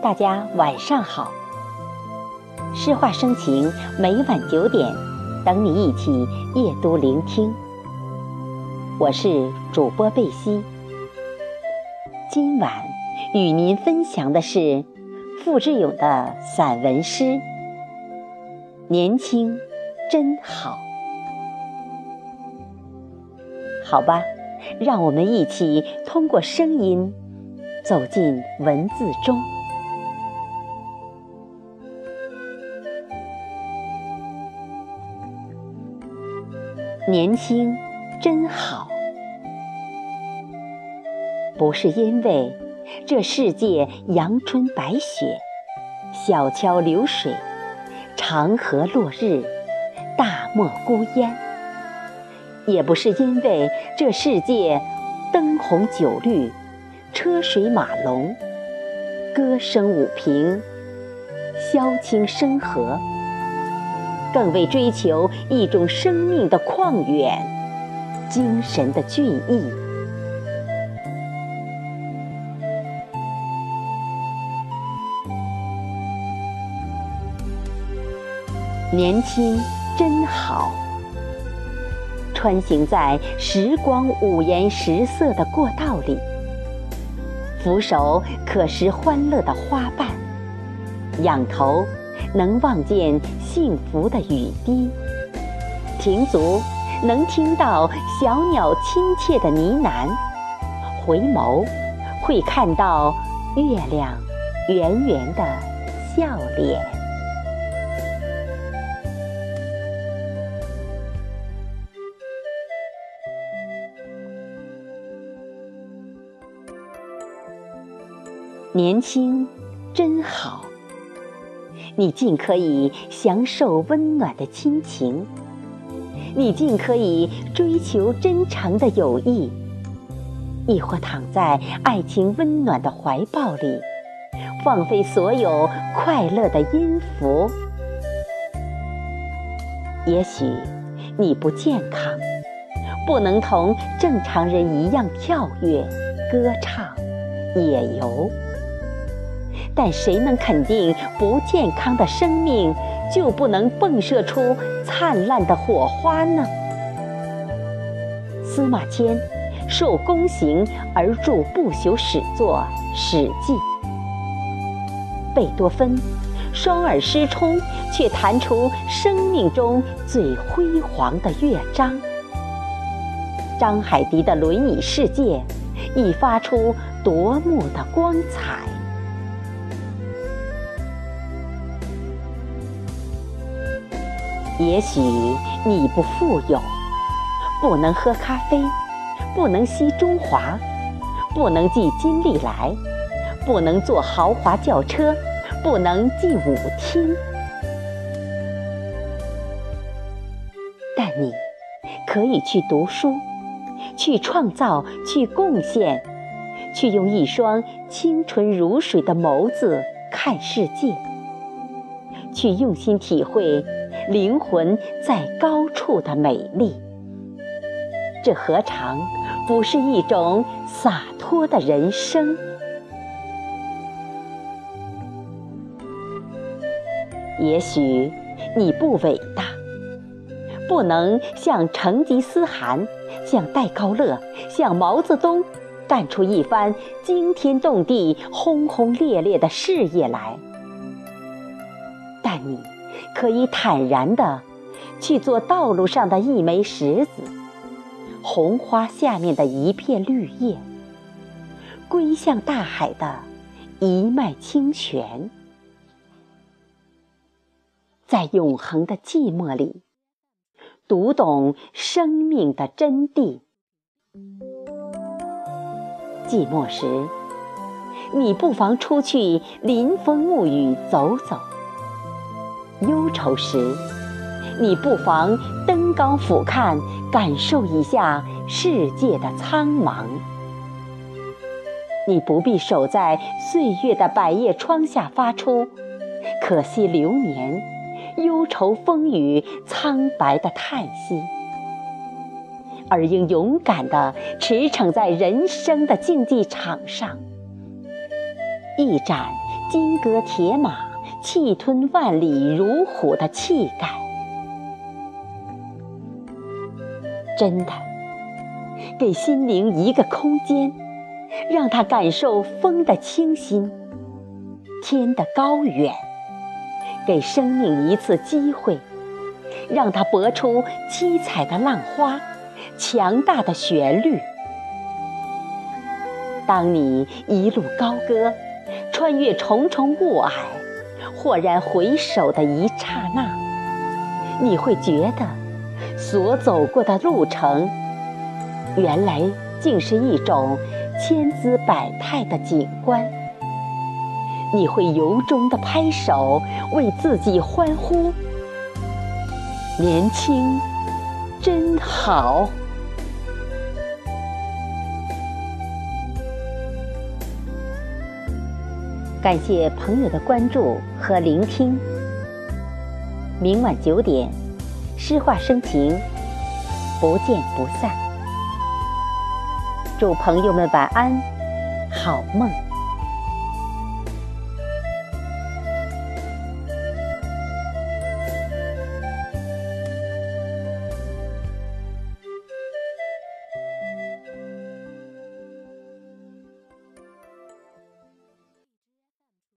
大家晚上好，诗画生情，每晚九点等你一起夜读聆听。我是主播贝西，今晚与您分享的是付志勇的散文诗《年轻真好》。好吧，让我们一起通过声音走进文字中。年轻真好，不是因为这世界阳春白雪、小桥流水、长河落日、大漠孤烟，也不是因为这世界灯红酒绿、车水马龙、歌声舞平、箫轻声和。更为追求一种生命的旷远，精神的俊逸。年轻真好，穿行在时光五颜十色的过道里，扶手可拾欢乐的花瓣，仰头。能望见幸福的雨滴，停足能听到小鸟亲切的呢喃，回眸会看到月亮圆圆的笑脸。年轻真好。你尽可以享受温暖的亲情，你尽可以追求真诚的友谊，亦或躺在爱情温暖的怀抱里，放飞所有快乐的音符。也许你不健康，不能同正常人一样跳跃、歌唱、野游。但谁能肯定不健康的生命就不能迸射出灿烂的火花呢？司马迁受宫刑而著不朽史作《史记》，贝多芬双耳失聪却弹出生命中最辉煌的乐章，张海迪的轮椅世界已发出夺目的光彩。也许你不富有，不能喝咖啡，不能吸中华，不能寄金利来，不能坐豪华轿车，不能进舞厅。但你可以去读书，去创造，去贡献，去用一双清纯如水的眸子看世界，去用心体会。灵魂在高处的美丽，这何尝不是一种洒脱的人生？也许你不伟大，不能像成吉思汗、像戴高乐、像毛泽东干出一番惊天动地、轰轰烈烈的事业来，但你。可以坦然地去做道路上的一枚石子，红花下面的一片绿叶，归向大海的一脉清泉，在永恒的寂寞里读懂生命的真谛。寂寞时，你不妨出去临风沐雨走走。忧愁时，你不妨登高俯瞰，感受一下世界的苍茫。你不必守在岁月的百叶窗下发出“可惜流年，忧愁风雨”苍白的叹息。而应勇敢地驰骋在人生的竞技场上，一展金戈铁马、气吞万里如虎的气概。真的，给心灵一个空间，让它感受风的清新，天的高远；给生命一次机会，让它搏出七彩的浪花。强大的旋律。当你一路高歌，穿越重重雾霭，豁然回首的一刹那，你会觉得所走过的路程，原来竟是一种千姿百态的景观。你会由衷的拍手，为自己欢呼：年轻真好。感谢朋友的关注和聆听。明晚九点，诗画生情，不见不散。祝朋友们晚安，好梦。